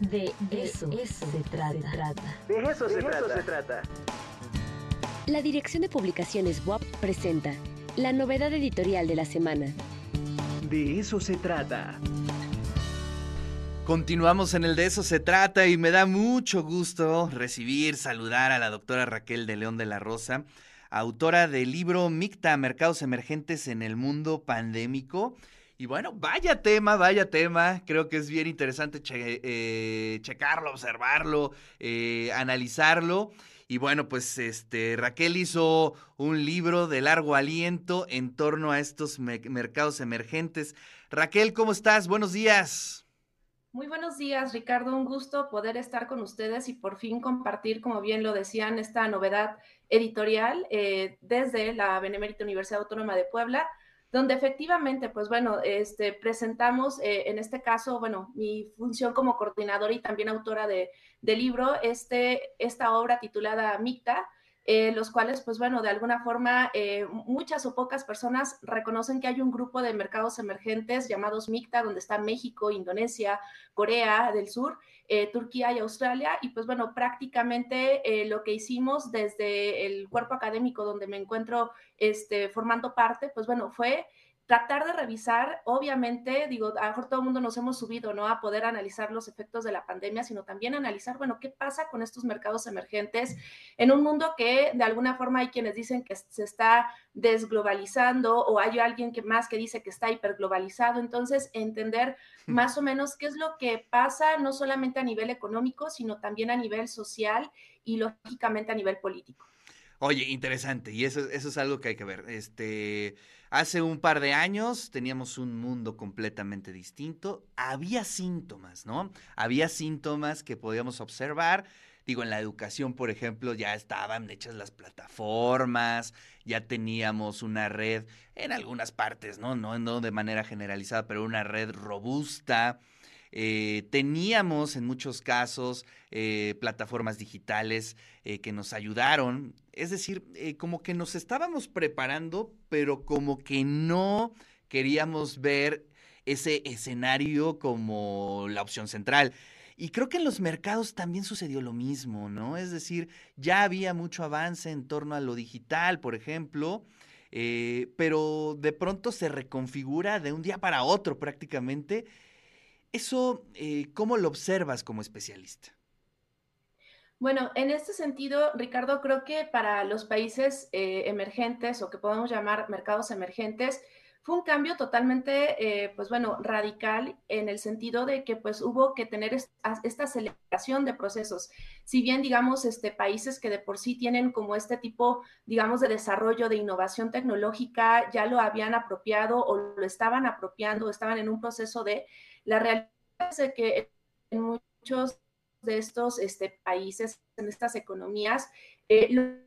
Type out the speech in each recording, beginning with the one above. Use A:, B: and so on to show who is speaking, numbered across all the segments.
A: De, eso, se, trata.
B: De eso, se, trata.
C: La Dirección de Publicaciones WAP presenta la novedad editorial de la semana.
B: De eso se trata.
D: Continuamos en el de eso se trata y me da mucho gusto recibir, saludar a la doctora Raquel de León de la Rosa, autora del libro Micta, Mercados Emergentes en el Mundo Pandémico y bueno, vaya tema, vaya tema. Creo que es bien interesante eh, checarlo, observarlo, eh, analizarlo. Y bueno, pues este Raquel hizo un libro de largo aliento en torno a estos mercados emergentes. Raquel, ¿cómo estás? Buenos días.
E: Muy buenos días, Ricardo. Un gusto poder estar con ustedes y por fin compartir, como bien lo decían, esta novedad editorial eh, desde la Benemérita Universidad Autónoma de Puebla donde efectivamente, pues bueno, este, presentamos, eh, en este caso, bueno, mi función como coordinadora y también autora de, del libro, este, esta obra titulada Micta, eh, los cuales, pues bueno, de alguna forma, eh, muchas o pocas personas reconocen que hay un grupo de mercados emergentes llamados MICTA, donde está México, Indonesia, Corea del Sur, eh, Turquía y Australia. Y pues bueno, prácticamente lo que hicimos desde el cuerpo académico donde me encuentro este, formando parte, pues bueno, fue tratar de revisar, obviamente, digo, a lo mejor todo el mundo nos hemos subido, ¿no? A poder analizar los efectos de la pandemia, sino también analizar, bueno, qué pasa con estos mercados emergentes en un mundo que de alguna forma hay quienes dicen que se está desglobalizando o hay alguien que más que dice que está hiperglobalizado. Entonces, entender más o menos qué es lo que pasa, no solamente a nivel económico, sino también a nivel social y lógicamente a nivel político.
D: Oye, interesante, y eso, eso es algo que hay que ver. Este, hace un par de años teníamos un mundo completamente distinto. Había síntomas, ¿no? Había síntomas que podíamos observar. Digo, en la educación, por ejemplo, ya estaban hechas las plataformas, ya teníamos una red en algunas partes, ¿no? No, no de manera generalizada, pero una red robusta. Eh, teníamos en muchos casos eh, plataformas digitales eh, que nos ayudaron, es decir, como que nos estábamos preparando, pero como que no queríamos ver ese escenario como la opción central. Y creo que en los mercados también sucedió lo mismo, ¿no? Es decir, ya había mucho avance en torno a lo digital, por ejemplo, pero de pronto se reconfigura de un día para otro prácticamente eso, eh, ¿cómo lo observas como especialista?
E: Bueno, en este sentido, Ricardo, creo que para los países eh, emergentes o que podemos llamar mercados emergentes, fue un cambio totalmente, eh, pues bueno, radical en el sentido de que pues hubo que tener esta aceleración de procesos. Si bien, digamos, este, países que de por sí tienen como este tipo, digamos, de desarrollo de innovación tecnológica, ya lo habían apropiado o lo estaban apropiando, estaban en un proceso de, la realidad es que en muchos de estos este, países, en estas economías, eh,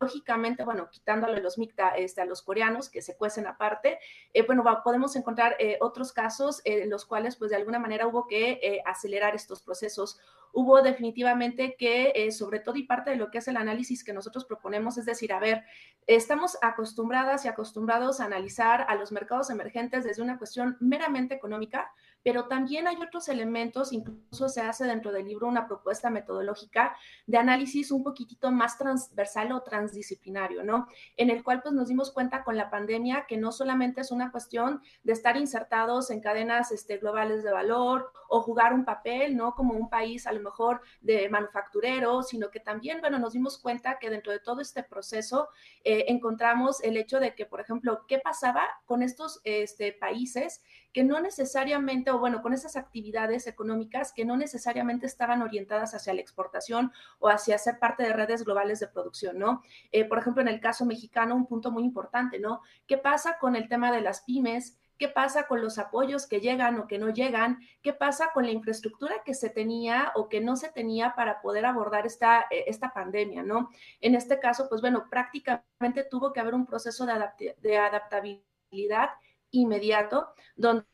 E: lógicamente, bueno, quitándole los MICTA este, a los coreanos que se cuecen aparte, eh, bueno, podemos encontrar eh, otros casos en los cuales, pues, de alguna manera hubo que acelerar estos procesos. Hubo definitivamente que, eh, sobre todo y parte de lo que es el análisis que nosotros proponemos, es decir, a ver, estamos acostumbradas y acostumbrados a analizar a los mercados emergentes desde una cuestión meramente económica, pero también hay otros elementos, incluso se hace dentro del libro una propuesta metodológica de análisis un poquitito más transversal o transdisciplinario, ¿no? En el cual pues nos dimos cuenta con la pandemia que no solamente es una cuestión de estar insertados en cadenas este, globales de valor o jugar un papel, ¿no? Como un país a lo mejor de manufacturero, sino que también, bueno, nos dimos cuenta que dentro de todo este proceso eh, encontramos el hecho de que, por ejemplo, ¿qué pasaba con estos este, países que no necesariamente, o bueno, con esas actividades económicas que no necesariamente estaban orientadas hacia la exportación o hacia ser parte de redes globales de producción, ¿no? Eh, por ejemplo, en el caso mexicano, un punto muy importante, ¿no? ¿Qué pasa con el tema de las pymes? qué pasa con los apoyos que llegan o que no llegan, qué pasa con la infraestructura que se tenía o que no se tenía para poder abordar esta, eh, esta pandemia, ¿no? En este caso, pues bueno, prácticamente tuvo que haber un proceso de, de adaptabilidad inmediato, donde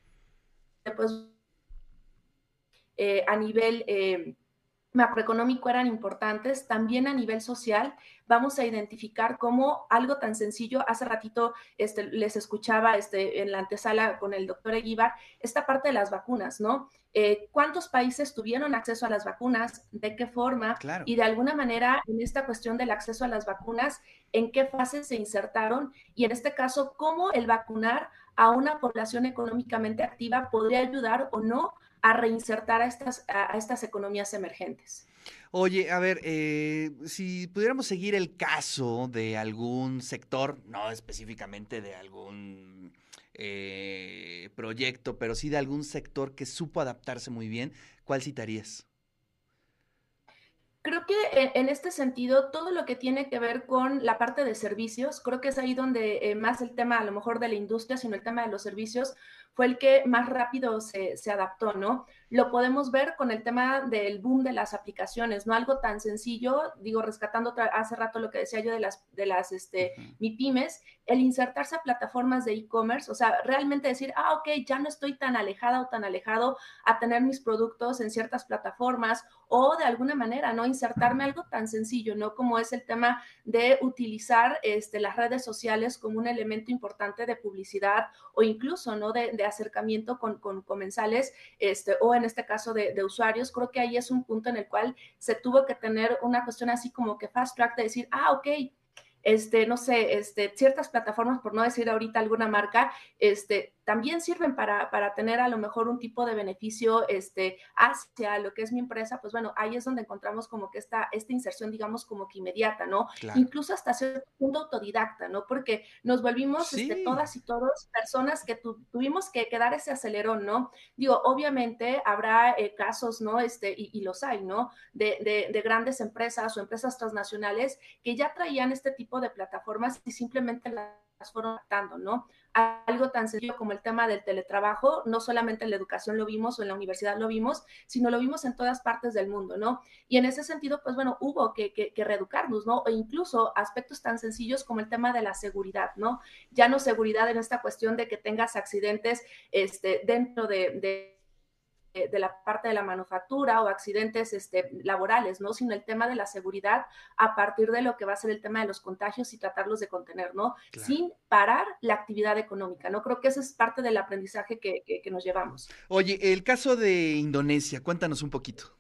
E: pues eh, a nivel... Eh, macroeconómico eran importantes, también a nivel social vamos a identificar cómo algo tan sencillo, hace ratito este, les escuchaba este, en la antesala con el doctor Eguíbar, esta parte de las vacunas, ¿no? Eh, ¿Cuántos países tuvieron acceso a las vacunas? ¿De qué forma? Y de alguna manera, en esta cuestión del acceso a las vacunas, ¿en qué fase se insertaron? Y en este caso, ¿cómo el vacunar a una población económicamente activa podría ayudar o no a reinsertar a estas, a estas economías emergentes.
D: Oye, a ver, eh, si pudiéramos seguir el caso de algún sector, no específicamente de algún eh, proyecto, pero sí de algún sector que supo adaptarse muy bien, ¿cuál citarías?
E: Creo que en este sentido, todo lo que tiene que ver con la parte de servicios, creo que es ahí donde eh, más el tema a lo mejor de la industria, sino el tema de los servicios, fue el que más rápido se, se, adaptó, ¿no? Lo podemos ver con el tema del boom de las aplicaciones, ¿no? Algo tan sencillo, digo, rescatando hace rato lo que decía yo de las, de las, este, MIPIMES, el insertarse a plataformas de e-commerce, o sea, realmente decir, ah, ok, ya no estoy tan alejada o tan alejado a tener mis productos en ciertas plataformas o de alguna manera, ¿no? Insertarme algo tan sencillo, ¿no? Como es el tema de utilizar este, las redes sociales como un elemento importante de publicidad o incluso, ¿no? De, de acercamiento con, con, comensales este, o en este caso de, de, usuarios, creo que ahí es un punto en el cual se tuvo que tener una cuestión así como que fast track de decir, ah, ok, este, no sé, este, ciertas plataformas, por no decir ahorita alguna marca, este, también sirven para, para, tener a lo mejor un tipo de beneficio este, hacia lo que es mi empresa, pues bueno, ahí es donde encontramos como que esta, esta inserción, digamos, como que inmediata, ¿no? Incluso hasta cierto punto autodidacta, ¿no? Porque nos volvimos este, todas y todos personas que tuvimos que, que, dar ese acelerón, ¿no? Digo, obviamente habrá eh, casos, ¿no? Este, y, y, los hay, ¿no? De, de, de grandes empresas o empresas transnacionales que ya traían este tipo de plataformas y simplemente las fueron adaptando, ¿no? algo tan sencillo como el tema del teletrabajo, no solamente en la educación lo vimos o en la universidad lo vimos, sino lo vimos en todas partes del mundo, ¿no? Y en ese sentido, pues bueno, hubo que, que, reeducarnos, ¿no? E incluso aspectos tan sencillos como el tema de la seguridad, ¿no? Ya no seguridad en esta cuestión de que tengas accidentes este, dentro de de la parte de la manufactura o accidentes este, laborales, ¿no? Sino el tema de la seguridad a partir de lo que va a ser el tema de los contagios y tratarlos de contener, ¿no? Sin parar la actividad económica, ¿no? Creo que ese es parte del aprendizaje que, que nos llevamos.
D: Oye, el caso de Indonesia, cuéntanos un poquito.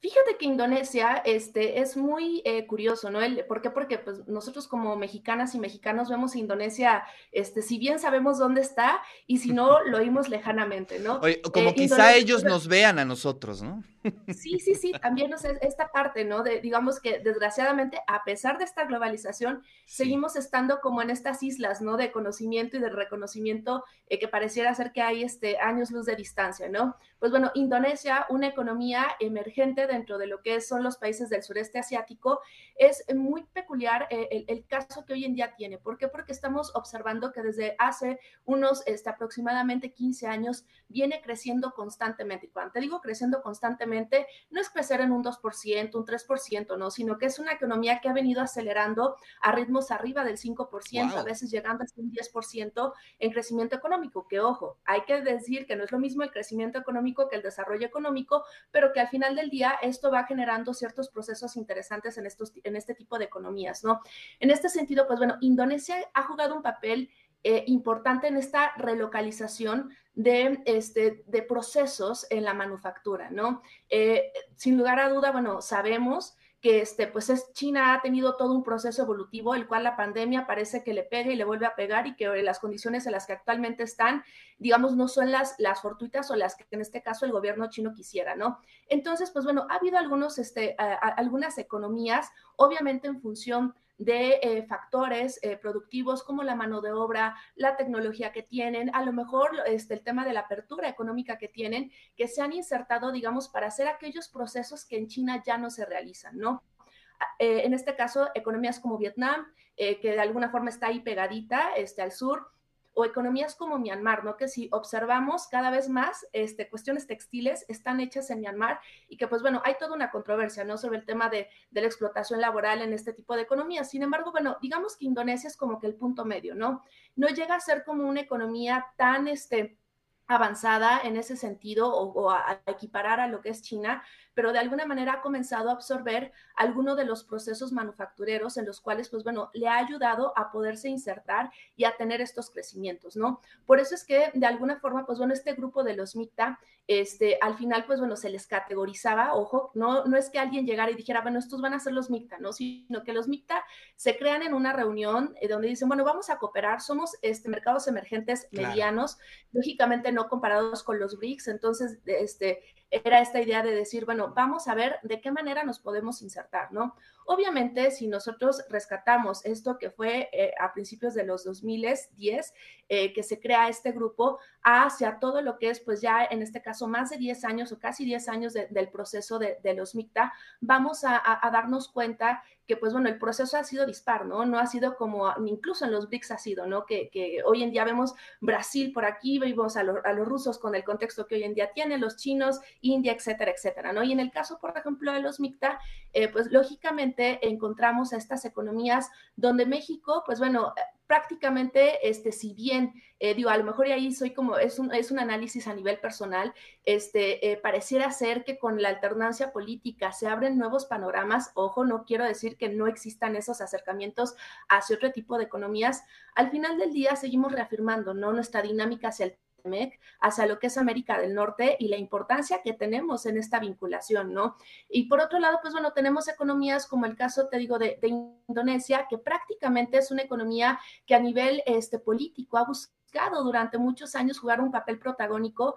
E: Fíjate que Indonesia este, es muy eh, curioso, ¿no? El, ¿Por qué? Porque pues, nosotros como mexicanas y mexicanos vemos Indonesia, este, si bien sabemos dónde está y si no, lo oímos lejanamente, ¿no?
D: Oye, como eh, quizá ellos nos vean a nosotros, ¿no?
E: Sí, sí, sí, también es esta parte, ¿no? De, digamos que desgraciadamente, a pesar de esta globalización, seguimos estando como en estas islas, ¿no? De conocimiento y de reconocimiento eh, que pareciera ser que hay este, años luz de distancia, ¿no? Pues bueno, Indonesia, una economía emergente dentro de lo que son los países del sureste asiático, es muy peculiar eh, el, caso que hoy en día tiene. ¿Por qué? Porque estamos observando que desde hace unos este, aproximadamente 15 años viene creciendo constantemente. Y cuando te digo creciendo constantemente, no es crecer en un 2%, un 3%, no, sino que es una economía que ha venido acelerando a ritmos arriba del 5%, a veces llegando hasta un 10% en crecimiento económico, que ojo, hay que decir que no es lo mismo el crecimiento económico que el desarrollo económico, pero que al final del día esto va generando ciertos procesos interesantes en, estos, en este tipo de economías, ¿no? En este sentido, pues bueno, Indonesia ha jugado un papel eh, importante en esta relocalización de, este, de procesos en la manufactura, ¿no? Eh, sin lugar a duda, bueno, sabemos que este, pues es, China ha tenido todo un proceso evolutivo, el cual la pandemia parece que le pega y le vuelve a pegar y que las condiciones en las que actualmente están, digamos, no son las, las fortuitas o las que en este caso el gobierno chino quisiera, ¿no? Entonces, pues bueno, ha habido algunos, este, algunas economías, obviamente en función de eh, factores eh, productivos como la mano de obra, la tecnología que tienen, a lo mejor este, el tema de la apertura económica que tienen, que se han insertado, digamos, para hacer aquellos procesos que en China ya no se realizan, ¿no? Eh, en este caso, economías como Vietnam, que de alguna forma está ahí pegadita este, al sur, o economías como Myanmar, ¿no? Que si observamos cada vez más este, cuestiones textiles están hechas en Myanmar y que pues bueno, hay toda una controversia, ¿no? Sobre el tema de, de la explotación laboral en este tipo de economías. Sin embargo, bueno, digamos que Indonesia es como que el punto medio, ¿no? No llega a ser como una economía tan, este, avanzada en ese sentido o, a, equiparar a lo que es China, pero de alguna manera ha comenzado a absorber algunos de los procesos manufactureros en los cuales, pues bueno, le ha ayudado a poderse insertar y a tener estos crecimientos, ¿no? Por eso es que de alguna forma, pues bueno, este grupo de los MICTA, este, al final, pues bueno, se les categorizaba, ojo, no, no es que alguien llegara y dijera, bueno, estos van a ser los MICTA, ¿no? Sino que los MICTA se crean en una reunión eh, donde dicen, bueno, vamos a cooperar, somos este, mercados emergentes medianos, lógicamente no comparados con los BRICS, entonces, este, era esta idea de decir, bueno, vamos a ver de qué manera nos podemos insertar, ¿no? Obviamente, si nosotros rescatamos esto que fue eh, a principios de los 2010, eh, que se crea este grupo, hacia todo lo que es, pues ya en este caso, más de 10 años o casi 10 años del proceso de, los MICTA, vamos a, darnos cuenta que, pues bueno, el proceso ha sido dispar, ¿no? No ha sido como, incluso en los BRICS ha sido, ¿no? Que, hoy en día vemos Brasil por aquí, vemos a, los rusos con el contexto que hoy en día tienen, los chinos, India, etcétera, etcétera, ¿no? Y en el caso, por ejemplo, de los MICTA, eh, pues lógicamente encontramos estas economías donde México, pues bueno, prácticamente, este, si bien, eh, digo, a lo mejor y ahí soy como, es un, es un análisis a nivel personal, este, eh, pareciera ser que con la alternancia política se abren nuevos panoramas, ojo, no quiero decir que no existan esos acercamientos hacia otro tipo de economías, al final del día seguimos reafirmando, ¿no? Nuestra dinámica hacia el hacia lo que es América del Norte y la importancia que tenemos en esta vinculación, ¿no? Y por otro lado, pues bueno, tenemos economías como el caso, te digo, de, Indonesia, que prácticamente es una economía que a nivel este, político ha buscado durante muchos años jugar un papel protagónico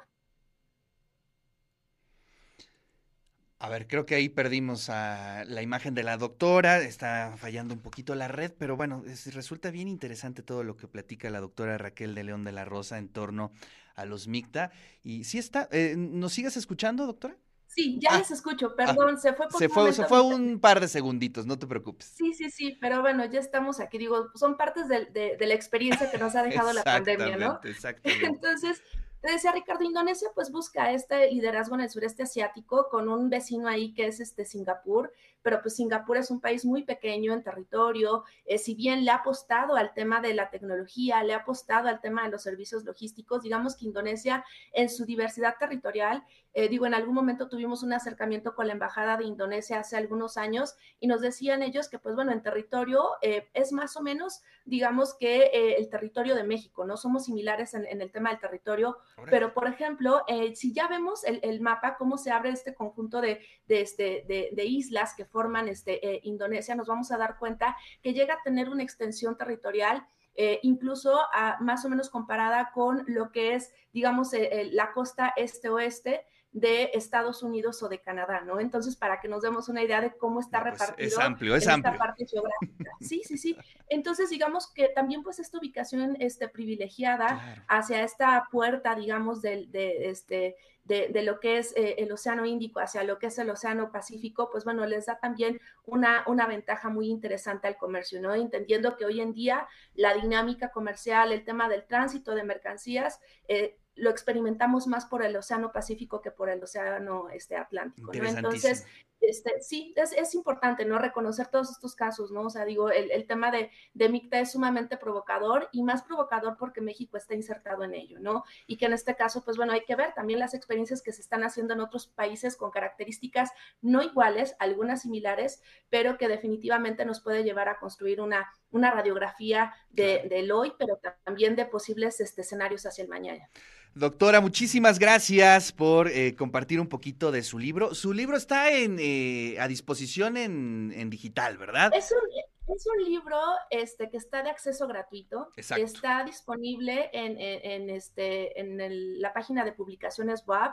D: A ver, creo que ahí perdimos a la imagen de la doctora, está fallando un poquito la red, pero bueno, resulta bien interesante todo lo que platica la doctora Raquel de León de la Rosa en torno a los MICTA. Y sí está, eh, ¿nos sigues escuchando, doctora?
E: Sí, ya ah, les escucho, ah, perdón, se fue por
D: se fue, se fue un par de segunditos, no te preocupes.
E: Sí, sí, sí, pero bueno, ya estamos aquí, digo, son partes de, de la experiencia que nos ha dejado la pandemia, ¿no? Exactamente. Entonces, te decía Ricardo, Indonesia pues busca este liderazgo en el sureste asiático con un vecino ahí que es este Singapur, pero pues Singapur es un país muy pequeño en territorio, eh, si bien le ha apostado al tema de la tecnología, le ha apostado al tema de los servicios logísticos, digamos que Indonesia en su diversidad territorial, eh, digo, en algún momento tuvimos un acercamiento con la Embajada de Indonesia hace algunos años y nos decían ellos que pues bueno, en territorio eh, es más o menos, digamos que el territorio de México, ¿no? Somos similares en, el tema del territorio, pero por ejemplo, si ya vemos el, mapa, cómo se abre este conjunto de, de, este, de islas que forman este, eh, Indonesia, nos vamos a dar cuenta que llega a tener una extensión territorial eh, incluso más o menos comparada con lo que es, digamos, eh, la costa este-oeste de Estados Unidos o de Canadá, ¿no? Entonces, para que nos demos una idea de cómo está pues, repartido
D: es amplio, es amplio.
E: esta parte geográfica. Sí, sí, sí. Entonces, digamos que también pues esta ubicación este, privilegiada hacia esta puerta, digamos, del, de, este, de, lo que es eh, el Océano Índico hacia lo que es el Océano Pacífico, pues bueno, les da también una, una ventaja muy interesante al comercio, ¿no? Entendiendo que hoy en día la dinámica comercial, el tema del tránsito de mercancías, eh, lo experimentamos más por el Océano Pacífico que por el Océano este, Atlántico. ¿no? Entonces, este, sí, es, importante, ¿no? Reconocer todos estos casos, ¿no? O sea, digo, el, tema de, de, MICTA es sumamente provocador y más provocador porque México está insertado en ello, ¿no? Y que en este caso, pues bueno, hay que ver también las experiencias que se están haciendo en otros países con características no iguales, algunas similares, pero que definitivamente nos puede llevar a construir una, una radiografía de, del hoy, pero también de posibles este, escenarios hacia el mañana.
D: Doctora, muchísimas gracias por eh, compartir un poquito de su libro. Su libro está en, eh, a disposición en, digital, ¿verdad?
E: Es un, es un, libro este, que está de acceso gratuito. Exacto. Está disponible en, en este, en la página de publicaciones web.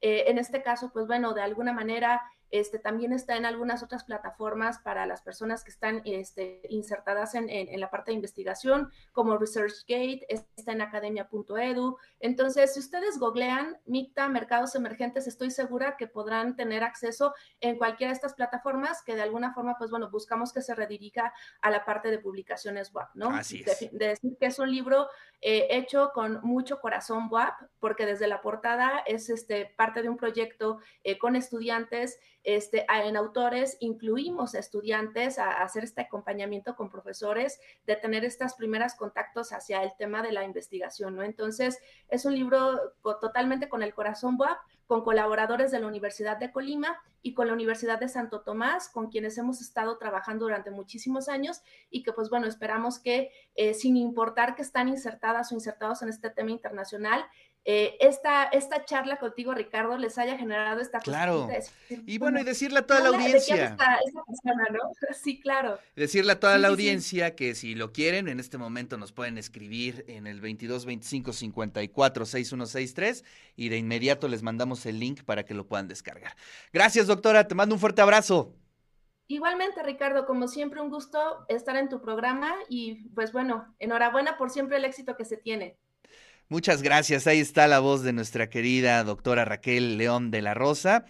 E: Eh, en este caso, pues bueno, de alguna manera este, también está en algunas otras plataformas para las personas que están este, insertadas en, la parte de investigación, como ResearchGate, está en academia.edu. Entonces, si ustedes googlean MICTA, mercados emergentes, estoy segura que podrán tener acceso en cualquiera de estas plataformas que de alguna forma, pues bueno, buscamos que se redirija a la parte de publicaciones web, ¿no?
D: Así es.
E: De, decir que es un libro eh, hecho con mucho corazón web, porque desde la portada es este, parte parte de un proyecto eh, con estudiantes, este, en autores incluimos a estudiantes a, hacer este acompañamiento con profesores, de tener estos primeros contactos hacia el tema de la investigación, ¿no? Entonces, es un libro totalmente con el corazón WAP, con colaboradores de la Universidad de Colima y con la Universidad de Santo Tomás, con quienes hemos estado trabajando durante muchísimos años y que pues bueno, esperamos que eh, sin importar que están insertadas o insertados en este tema internacional, eh, esta, esta charla contigo, Ricardo, les haya generado esta
D: Claro. y bueno, y decirle a toda la audiencia.
E: Sí, claro.
D: Decirle a toda la audiencia que si lo quieren, en este momento nos pueden escribir en el 22 25 54 6163 y de inmediato les mandamos el link para que lo puedan descargar. Gracias, doctora. Te mando un fuerte abrazo.
E: Igualmente, Ricardo, como siempre, un gusto estar en tu programa y pues bueno, enhorabuena por siempre el éxito que se tiene.
D: Muchas gracias. Ahí está la voz de nuestra querida doctora Raquel León de la Rosa.